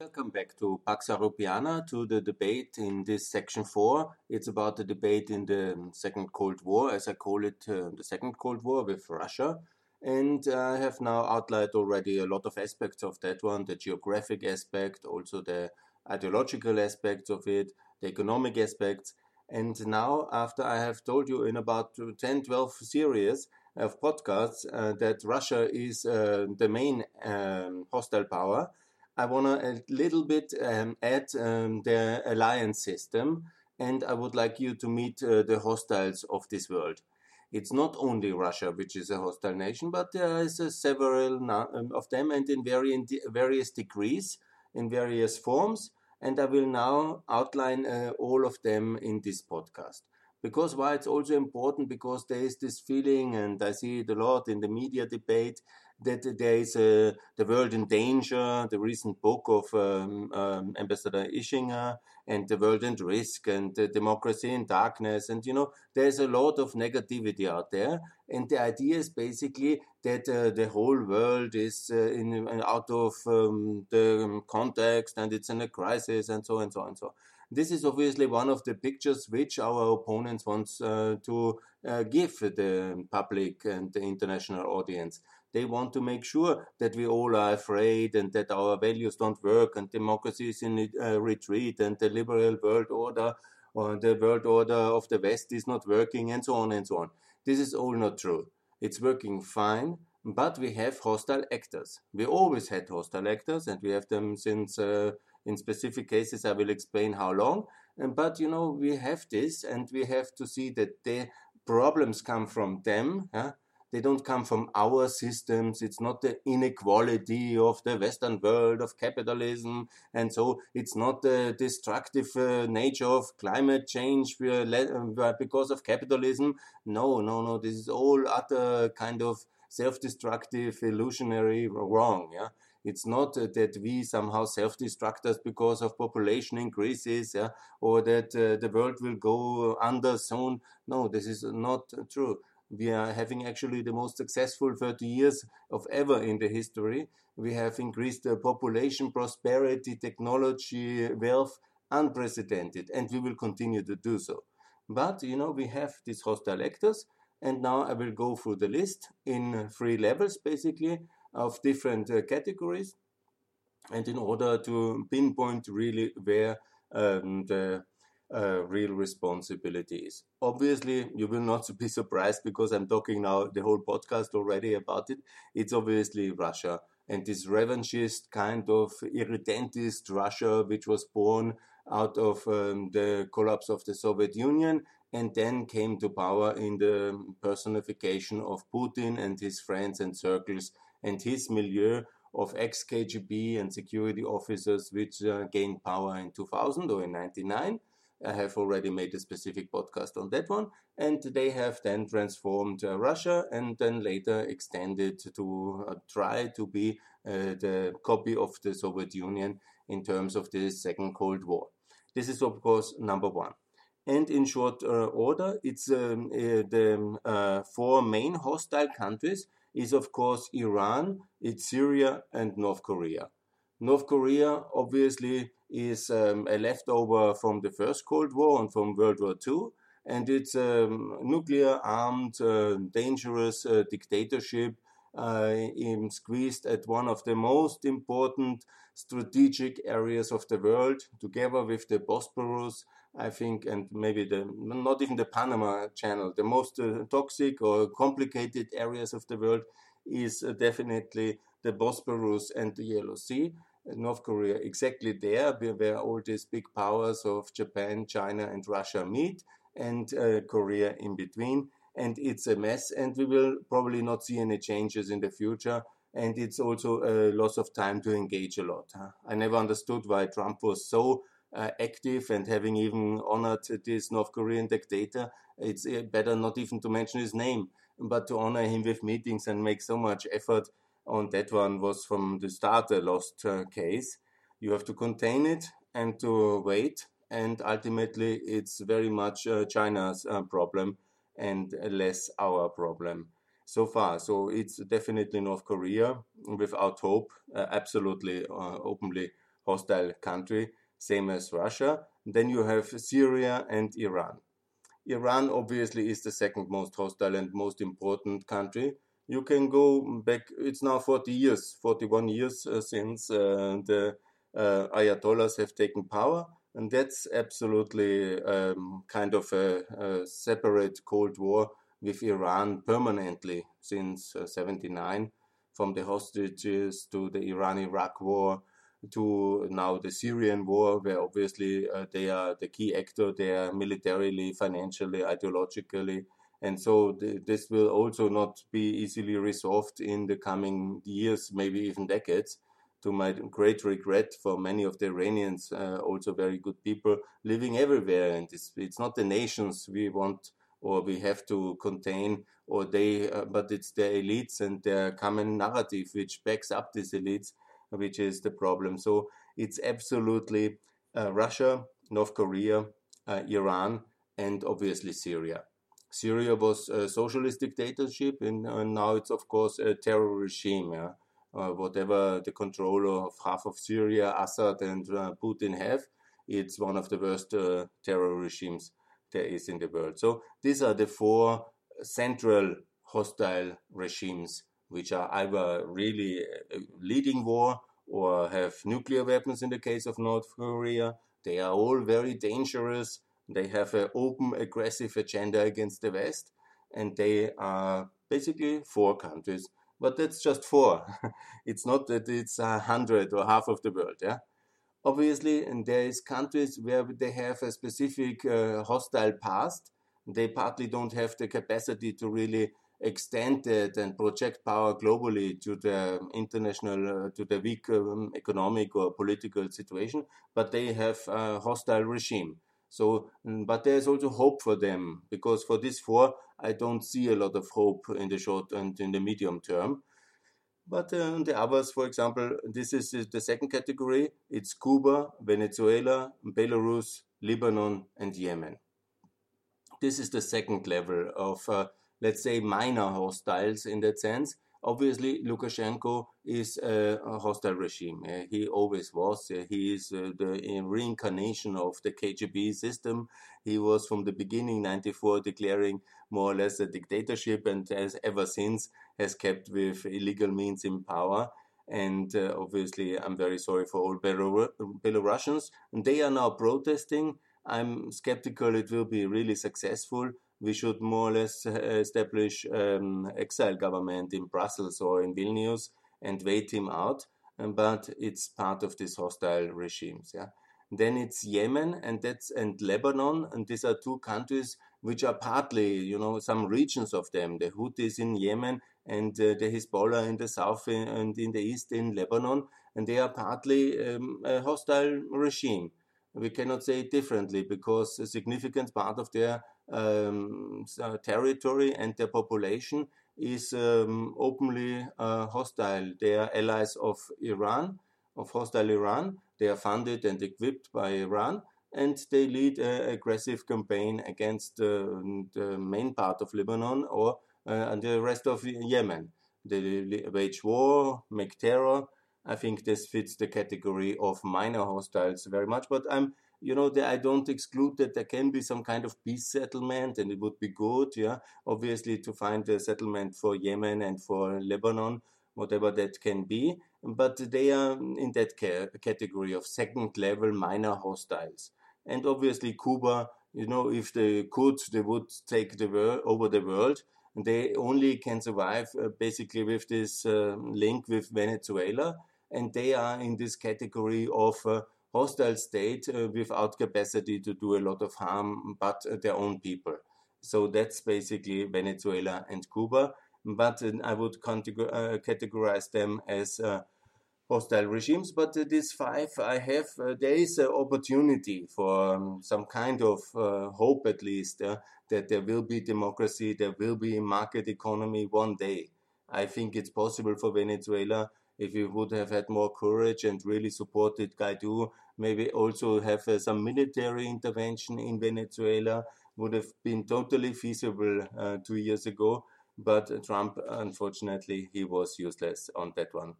Welcome back to Pax Europiana, to the debate in this section 4. It's about the debate in the Second Cold War, as I call it, uh, the Second Cold War with Russia. And I have now outlined already a lot of aspects of that one the geographic aspect, also the ideological aspects of it, the economic aspects. And now, after I have told you in about 10 12 series of podcasts uh, that Russia is uh, the main um, hostile power, I want to a little bit um, add um, the alliance system, and I would like you to meet uh, the hostiles of this world. It's not only Russia, which is a hostile nation, but there is uh, several um, of them, and in various degrees, in various forms. And I will now outline uh, all of them in this podcast because why it's also important because there is this feeling and i see it a lot in the media debate that there is a, the world in danger, the recent book of um, um, Ambassador Ischinger, and the world in risk, and the democracy in darkness. And, you know, there's a lot of negativity out there. And the idea is basically that uh, the whole world is uh, in, out of um, the context and it's in a crisis and so and so and so. This is obviously one of the pictures which our opponents want uh, to uh, give the public and the international audience. They want to make sure that we all are afraid and that our values don't work and democracy is in uh, retreat and the liberal world order or the world order of the West is not working and so on and so on. This is all not true. It's working fine, but we have hostile actors. We always had hostile actors and we have them since, uh, in specific cases, I will explain how long. But you know, we have this and we have to see that the problems come from them. They don't come from our systems. It's not the inequality of the Western world of capitalism. And so it's not the destructive uh, nature of climate change uh, because of capitalism. No, no, no. This is all utter kind of self-destructive, illusionary wrong. Yeah. It's not uh, that we somehow self-destruct us because of population increases, yeah, or that uh, the world will go under soon. No, this is not true we are having actually the most successful 30 years of ever in the history. We have increased the population, prosperity, technology, wealth, unprecedented, and we will continue to do so. But, you know, we have these hostile actors, and now I will go through the list in three levels, basically, of different uh, categories. And in order to pinpoint really where um, the uh, real responsibilities. Obviously, you will not be surprised because I'm talking now the whole podcast already about it. It's obviously Russia and this revanchist kind of irredentist Russia, which was born out of um, the collapse of the Soviet Union and then came to power in the personification of Putin and his friends and circles and his milieu of ex KGB and security officers, which uh, gained power in 2000 or in 99 I have already made a specific podcast on that one. And they have then transformed uh, Russia and then later extended to uh, try to be uh, the copy of the Soviet Union in terms of the Second Cold War. This is, of course, number one. And in short uh, order, it's um, uh, the uh, four main hostile countries is, of course, Iran, it's Syria, and North Korea. North Korea, obviously, is um, a leftover from the First Cold War and from World War II. And it's a um, nuclear armed, uh, dangerous uh, dictatorship uh, squeezed at one of the most important strategic areas of the world, together with the Bosporus, I think, and maybe the not even the Panama Channel, the most uh, toxic or complicated areas of the world is uh, definitely the Bosporus and the Yellow Sea. North Korea exactly there where all these big powers of Japan, China, and Russia meet, and uh, Korea in between. And it's a mess, and we will probably not see any changes in the future. And it's also a loss of time to engage a lot. Huh? I never understood why Trump was so uh, active and having even honored this North Korean dictator. It's uh, better not even to mention his name, but to honor him with meetings and make so much effort on that one was from the start a lost uh, case. You have to contain it and to wait, and ultimately it's very much uh, China's uh, problem and less our problem so far. So it's definitely North Korea without hope, absolutely uh, openly hostile country, same as Russia. Then you have Syria and Iran. Iran obviously is the second most hostile and most important country. You can go back, it's now 40 years, 41 years uh, since uh, the uh, Ayatollahs have taken power. And that's absolutely um, kind of a, a, separate Cold War with Iran permanently since uh, 79, from the hostages to the Iran Iraq war to now the Syrian war, where obviously uh, they are the key actor there militarily, financially, ideologically. And so th- this will also not be easily resolved in the coming years, maybe even decades. To my great regret for many of the Iranians, uh, also very good people living everywhere. And it's, it's not the nations we want or we have to contain or they, uh, but it's the elites and their common narrative which backs up these elites which is the problem. So it's absolutely uh, Russia, North Korea, uh, Iran, and obviously Syria. Syria was a socialist dictatorship, and, and now it's of course a terror regime. Yeah? Uh, whatever the control of half of Syria, Assad and uh, Putin have, it's one of the worst uh, terror regimes there is in the world. So these are the four central hostile regimes which are either really uh, leading war or have nuclear weapons in the case of North Korea. They are all very dangerous. They have an open, aggressive agenda against the West, and they are basically four countries. But that's just four. it's not that it's a hundred or half of the world. Yeah, obviously, and there is countries where they have a specific uh, hostile past. They partly don't have the capacity to really extend it and project power globally to the international, uh, to the weak um, economic or political situation, but they have a hostile regime. So, mm, but there's also hope for them because for these four, I don't see a lot of hope in the short and in the medium term. But uh, the others, for example, this is the second category. It's Cuba, Venezuela, Belarus, Lebanon, and Yemen. This is the second level of uh, let's say, minor hostiles in that sense. Obviously, Lukashenko is a, hostile regime. Uh, he always was. Uh, he is uh, the reincarnation of the KGB system. He was from the beginning, 94, declaring more or less a dictatorship and has ever since has kept with illegal means in power. And uh, obviously, I'm very sorry for all Belarus- Belarusians. And they are now protesting. I'm skeptical it will be really successful we should more or less uh, establish um, exile government in Brussels or in Vilnius and wait him out. Um, but it's part of these hostile regimes. Yeah. Then it's Yemen and that's and Lebanon, and these are two countries which are partly, you know, some regions of them. The Houthis in Yemen and uh, the Hezbollah in the south and in the east in Lebanon, and they are partly um, a hostile regime. We cannot say it differently because a significant part of their um, uh, territory and their population is um, openly uh, hostile. They are allies of Iran, of hostile Iran. They are funded and equipped by Iran, and they lead an aggressive campaign against uh, the main part of Lebanon or uh, the rest of Yemen. They wage war, make terror. I think this fits the category of minor hostiles very much, but I'm you know, I don't exclude that there can be some kind of peace settlement, and it would be good, yeah, obviously to find a settlement for Yemen and for Lebanon, whatever that can be. But they are in that ca- category of second level minor hostiles. And obviously, Cuba, you know, if they could, they would take the world over the world. And they only can survive uh, basically with this uh, link with Venezuela, and they are in this category of uh, hostile state uh, without capacity to do a lot of harm but uh, their own people. So that's basically Venezuela and Cuba. But uh, I would categorize them as hostile regimes. But these five, I have, there is an opportunity for um, some kind of hope, at least, that there will be democracy, there will be market economy one day. I think it's possible for Venezuela if we would have had more courage and really supported Guaido, maybe also have uh, some military intervention in Venezuela would have been totally feasible uh, two years ago. But Trump, unfortunately, he was useless on that one.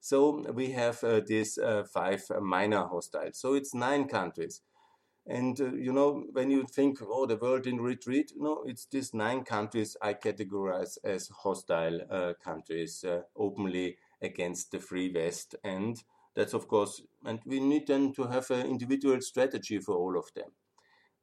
So we have uh, these uh, five minor hostiles. So it's nine countries. And uh, you know, when you think, oh, the world in retreat, no, it's these nine countries I categorize as hostile uh, countries, uh, openly against the free West. And that's of course, and we need then to have an individual strategy for all of them.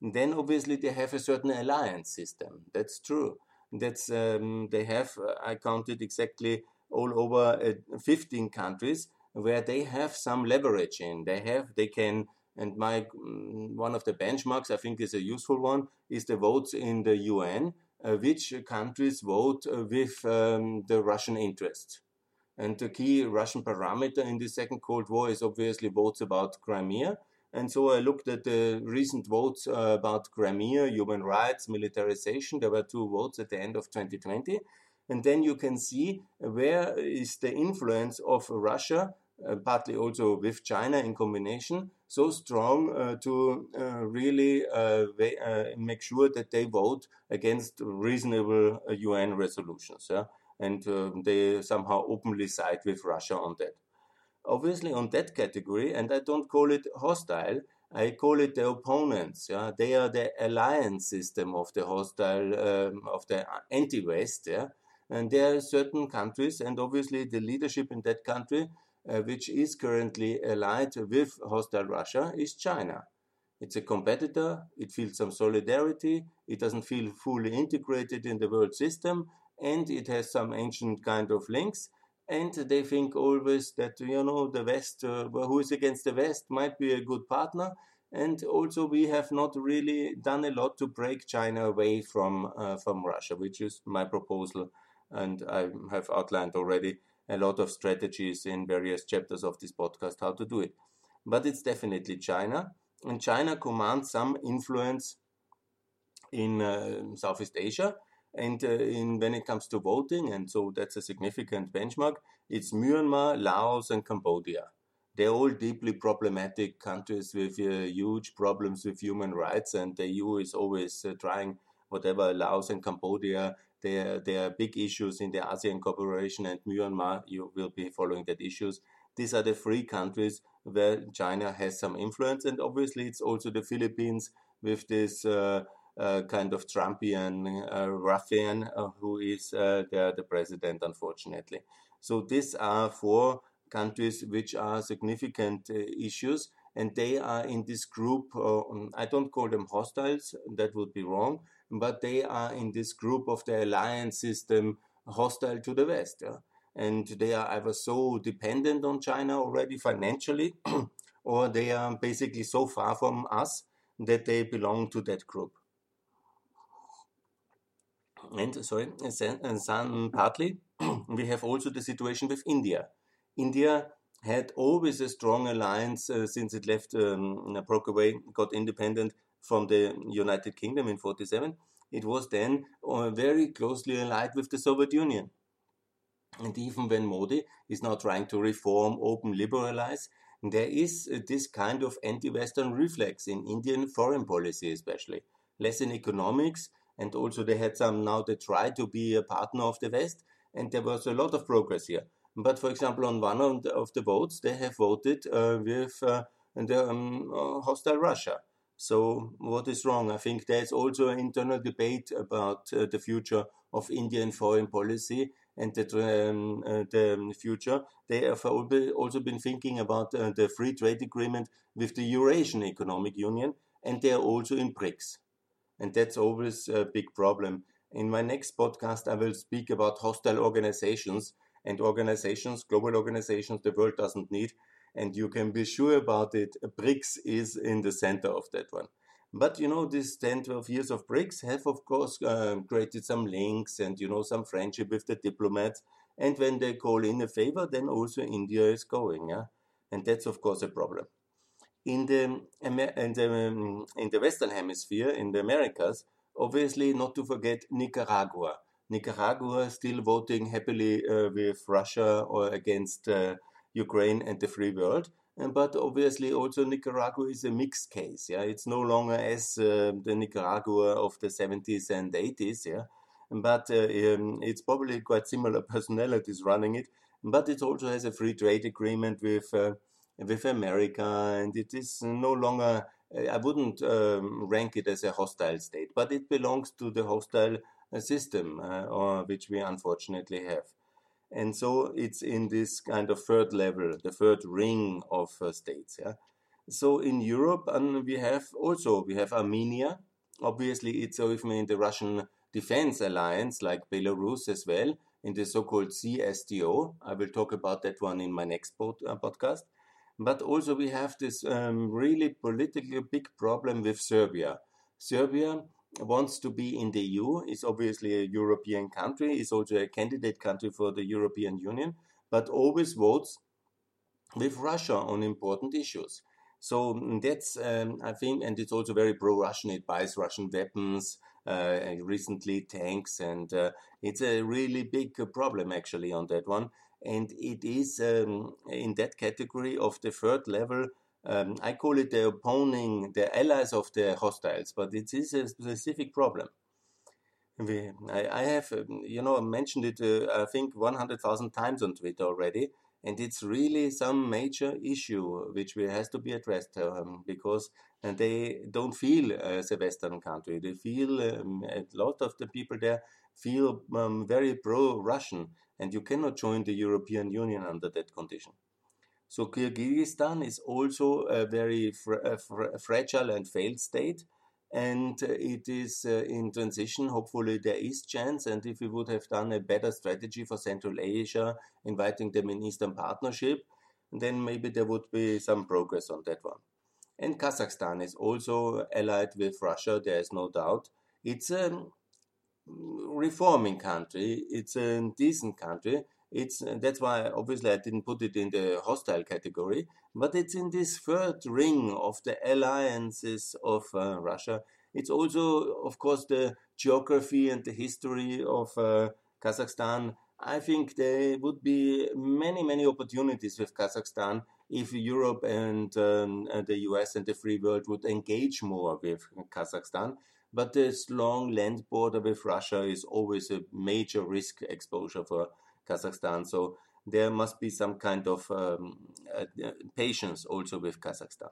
And then obviously they have a certain alliance system. That's true. That's um, they have. Uh, I counted exactly all over uh, 15 countries where they have some leverage in. They have. They can. And my mm, one of the benchmarks I think is a useful one is the votes in the UN. Uh, which countries vote uh, with um, the Russian interests? And the key Russian parameter in the Second Cold War is obviously votes about Crimea. And so I looked at the recent votes uh, about Crimea, human rights, militarization. There were two votes at the end of 2020. And then you can see where is the influence of Russia, uh, partly also with China in combination, so strong uh, to uh, really uh, uh, make sure that they vote against reasonable UN resolutions. Yeah? And uh, they somehow openly side with Russia on that. Obviously, on that category, and I don't call it hostile, I call it the opponents. Yeah, they are the alliance system of the hostile, um, of the anti-West. Yeah, and there are certain countries, and obviously the leadership in that country, uh, which is currently allied with hostile Russia, is China. It's a competitor. It feels some solidarity. It doesn't feel fully integrated in the world system, and it has some ancient kind of links. And they think always that, you know, the West, uh, who is against the West, might be a good partner. And also, we have not really done a lot to break China away from, uh, from Russia, which is my proposal. And I have outlined already a lot of strategies in various chapters of this podcast how to do it. But it's definitely China. And China commands some influence in uh, Southeast Asia and uh, in, when it comes to voting, and so that's a significant benchmark, it's Myanmar, Laos, and Cambodia. They're all deeply problematic countries with uh, huge problems with human rights, and the EU is always uh, trying whatever Laos and Cambodia. There, there are big issues in the ASEAN cooperation, and Myanmar, you will be following that issues. These are the three countries where China has some influence, and obviously it's also the Philippines with this uh, uh, kind of Trumpian uh, ruffian uh, who is the, the president, unfortunately. So these are four countries which are significant issues and they are in this group. Uh, I don't call them hostiles, that would be wrong, but they are in this group of the alliance system hostile to the West. Yeah? And they are either so dependent on China already financially, or they are basically so far from us that they belong to that group and sorry, and some partly we have also the situation with India. India had always a strong alliance uh, since it left, um, broke away, got independent from the United Kingdom in 47. It was then uh, very closely allied with the Soviet Union. And even when Modi is now trying to reform, open, liberalize, there is uh, this kind of anti Western reflex in Indian foreign policy, especially. Less in economics, and also they had some now they try to be a partner of the West, and there was a lot of progress here. But for example, on one of the, votes, they have voted uh, with uh, the um, uh, hostile Russia. So what is wrong? I think there's also an internal debate about uh, the future of Indian foreign policy and the, um, uh, the future. They have also been thinking about uh, the free trade agreement with the Eurasian Economic Union, and they are also in BRICS. And that's always a big problem. In my next podcast, I will speak about hostile organizations and organizations, global organizations the world doesn't need. And you can be sure about it. BRICS is in the center of that one. But you know, these 10, 12 years of BRICS have, of course, uh, created some links and, you know, some friendship with the diplomats. And when they call in a favor, then also India is going. Yeah? And that's, of course, a problem in the, in the, um, in the Western Hemisphere, in the Americas, obviously not to forget Nicaragua. Nicaragua still voting happily uh, with Russia or against uh, Ukraine and the free world. but obviously, also Nicaragua is a mixed case. Yeah, it's no longer as uh, the Nicaragua of the 70s and 80s. Yeah, but uh, um, it's probably quite similar personalities running it. but it also has a free trade agreement with uh, with America, and it is no longer. I wouldn't um, rank it as a hostile state, but it belongs to the hostile uh, system, uh, or which we unfortunately have. And so it's in this kind of third level, the third ring of uh, states. Yeah. So in Europe, and we have also we have Armenia. Obviously, it's even in the Russian defense alliance, like Belarus as well, in the so-called CSTO. I will talk about that one in my next pod, podcast. But also we have this um, really politically big problem with Serbia. Serbia wants to be in the EU, is obviously a European country, is also a candidate country for the European Union, but always votes with Russia on important issues. So that's, um, I think, and it's also very pro-Russian. It buys Russian weapons, uh, recently tanks, and uh, it's a really big problem actually on that one. And it is um, in that category of the third level um, I call it the opposing, the allies of the hostiles, but it is a specific problem. We, I, I, have, um, you know, mentioned it, uh, I think, 100,000 times on Twitter already, and it's really some major issue which has to be addressed um, because uh, they don't feel as a Western country. They feel um, a lot of the people there feel um, very pro-Russian, and you cannot join the European Union under that condition. So Kyrgyzstan is also a very fra fra fragile and failed state, and uh, it is uh, in transition. Hopefully, there is chance. And if we would have done a better strategy for Central Asia, inviting them in Eastern Partnership, then maybe there would be some progress on that one. And Kazakhstan is also allied with Russia. There is no doubt. It's a reforming country. It's a decent country it's uh, that's why obviously I didn't put it in the hostile category, but it's in this third ring of the alliances of uh, Russia. It's also, of course, the geography and the history of uh, Kazakhstan. I think there would be many, many opportunities with Kazakhstan if Europe and, um, and the US and the free world would engage more with Kazakhstan. But this long land border with Russia is always a major risk exposure for Kazakhstan. So there must be some kind of um, uh, patience also with Kazakhstan.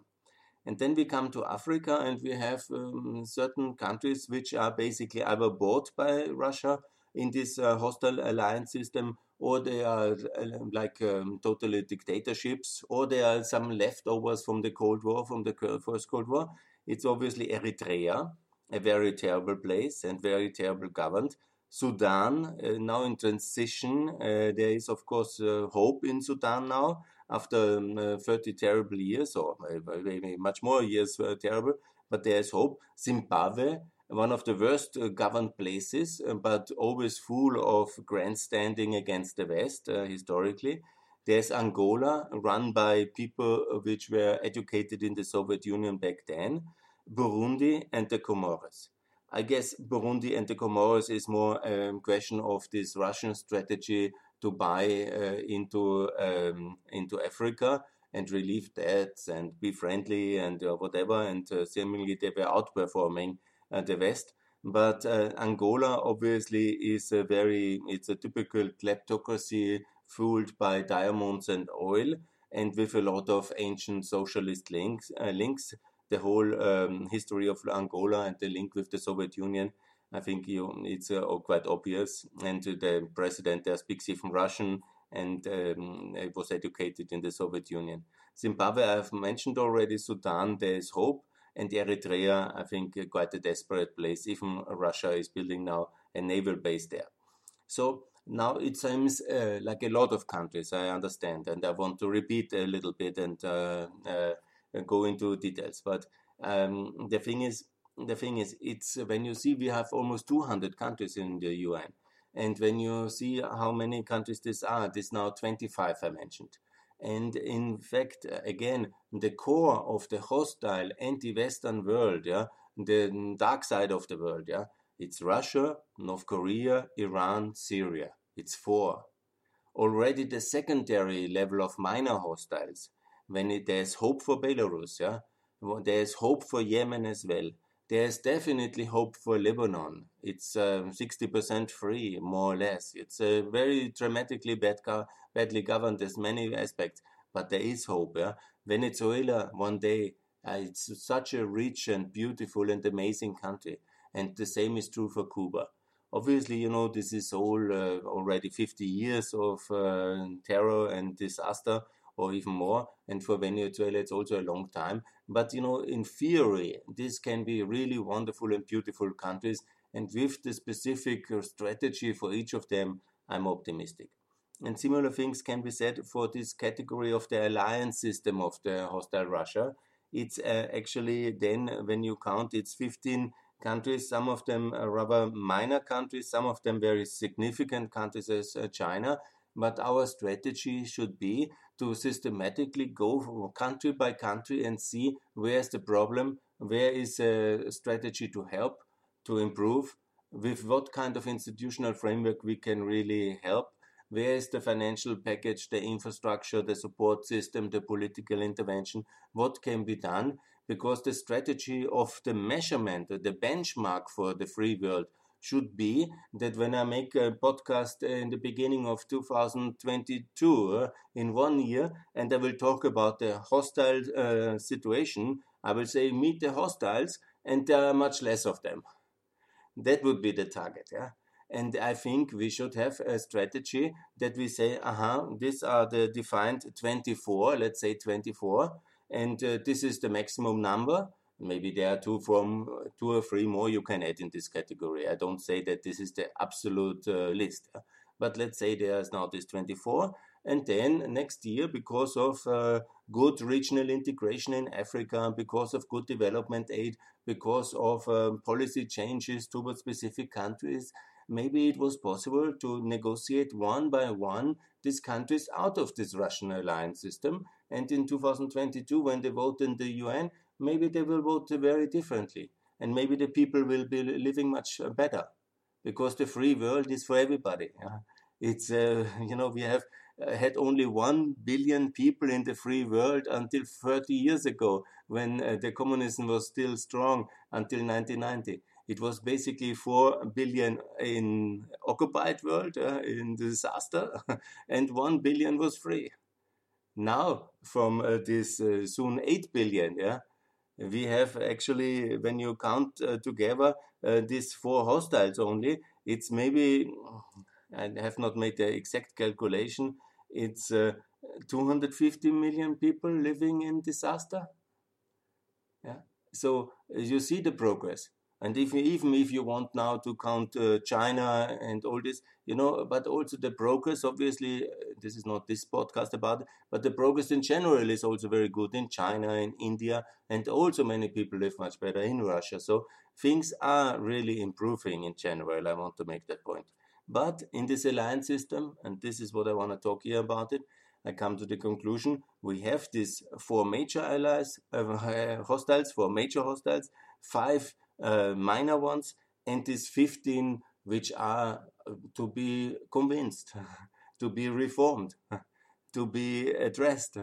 And then we come to Africa and we have um, certain countries which are basically either bought by Russia in this uh, hostile alliance system or they are uh, like um, totally dictatorships or there are some leftovers from the Cold War, from the first Cold War. It's obviously Eritrea, a very terrible place and very terrible governed. Sudan, uh, now in transition. Uh, there is, of course, uh, hope in Sudan now after um, 30 terrible years, or maybe much more years were terrible, but there is hope. Zimbabwe, one of the worst governed places, but always full of grandstanding against the West historically. There's Angola, run by people which were educated in the Soviet Union back then, Burundi, and the Comoros. I guess Burundi and the Comoros is more a um, question of this Russian strategy to buy uh, into um, into Africa and relieve debts and be friendly and uh, whatever. And uh, seemingly they were outperforming uh, the West. But uh, Angola obviously is a very it's a typical kleptocracy fueled by diamonds and oil and with a lot of ancient socialist links uh, links the whole um, history of Angola and the link with the Soviet Union. I think you, it's uh, quite obvious. And the president there speaks even Russian and um, was educated in the Soviet Union. Zimbabwe, I've mentioned already. Sudan, there is hope. And Eritrea, I think, uh, quite a desperate place. Even Russia is building now a naval base there. So now it seems uh, like a lot of countries, I understand. And I want to repeat a little bit and uh, uh go into details. But um, the thing is, the thing is, it's when you see we have almost 200 countries in the UN, and when you see how many countries this are, this now 25 I mentioned. And in fact, again, the core of the hostile anti-Western world, yeah, the dark side of the world, yeah, it's Russia, North Korea, Iran, Syria. It's four. Already the secondary level of minor hostiles when it, there's hope for Belarus, yeah, there's hope for Yemen as well. there's definitely hope for Lebanon. It's uh, 60% free, more or less. It's a very dramatically bad go- badly governed. There's many aspects, but there is hope. Yeah? Venezuela, one day, uh, it's such a rich and beautiful and amazing country. And the same is true for Cuba. Obviously, you know, this is all uh, already 50 years of uh, terror and disaster or even more. And for Venezuela, it's also a long time. But, you know, in theory, this can be really wonderful and beautiful countries. And with the specific uh, strategy for each of them, I'm optimistic. And similar things can be said for this category of the alliance system of the hostile Russia. It's uh, actually then, when you count, it's 15 countries, some of them rather minor countries, some of them very significant countries as uh, China. But our strategy should be to systematically go country by country and see where's the problem, where is a strategy to help, to improve, with what kind of institutional framework we can really help, where is the financial package, the infrastructure, the support system, the political intervention, what can be done, because the strategy of the measurement, the benchmark for the free world should be that when I make a podcast in the beginning of 2022 uh, in one year, and I will talk about the hostile uh, situation, I will say meet the hostiles, and there are much less of them. That would be the target, yeah. And I think we should have a strategy that we say, aha, these are the defined 24, let's say 24, and uh, this is the maximum number maybe there are two from two or three more you can add in this category. I don't say that this is the absolute uh, list, but let's say there's now this 24, and then next year, because of uh, good regional integration in Africa, because of good development aid, because of um, policy changes towards specific countries, maybe it was possible to negotiate one by one these countries out of this Russian alliance system. And in 2022, when they vote in the UN, maybe they will vote very differently. And maybe the people will be living much uh, better because the free world is for everybody. Yeah? It's, uh, you know, we have uh, had only 1 billion people in the free world until 30 years ago when uh, the communism was still strong until 1990 it was basically 4 billion in occupied world uh, in disaster and 1 billion was free now from uh, this uh, soon 8 billion yeah we have actually, when you count uh, together uh, these four hostiles only, it's maybe, I have not made the exact calculation, it's uh, 250 million people living in disaster. Yeah. So you see the progress. And if, even if you want now to count uh, China and all this, you know, but also the progress, obviously, uh, this is not this podcast about it, but the progress in general is also very good in China, in India, and also many people live much better in Russia. So things are really improving in general. I want to make that point. But in this alliance system, and this is what I want to talk here about it, I come to the conclusion we have these four major allies, uh, hostiles, four major hostiles, five uh, minor ones, and these 15 which are uh, to be convinced, to be reformed, to be addressed.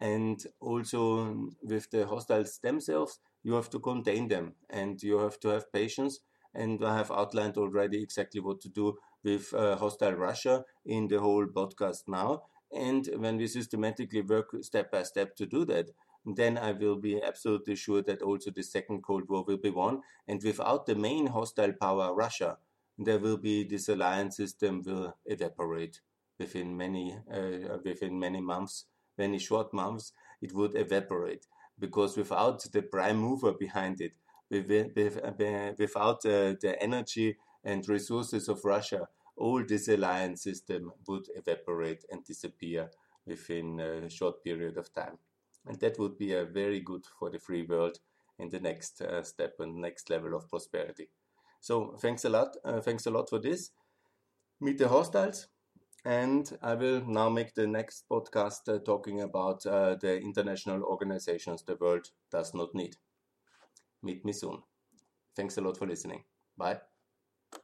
And also with the hostiles themselves, you have to contain them and you have to have patience. And I have outlined already exactly what to do with uh, hostile Russia in the whole podcast now. And when we systematically work step by step to do that, then I will be absolutely sure that also the second Cold War will be won. And without the main hostile power, Russia, there will be this alliance system will evaporate within many uh, within many months, many short months. It would evaporate because without the prime mover behind it, without uh, the energy and resources of Russia, all this alliance system would evaporate and disappear within a short period of time. And that would be a very good for the free world in the next uh, step and next level of prosperity. So thanks a lot. Uh, thanks a lot for this. Meet the hostiles. And I will now make the next podcast uh, talking about uh, the international organizations the world does not need. Meet me soon. Thanks a lot for listening. Bye.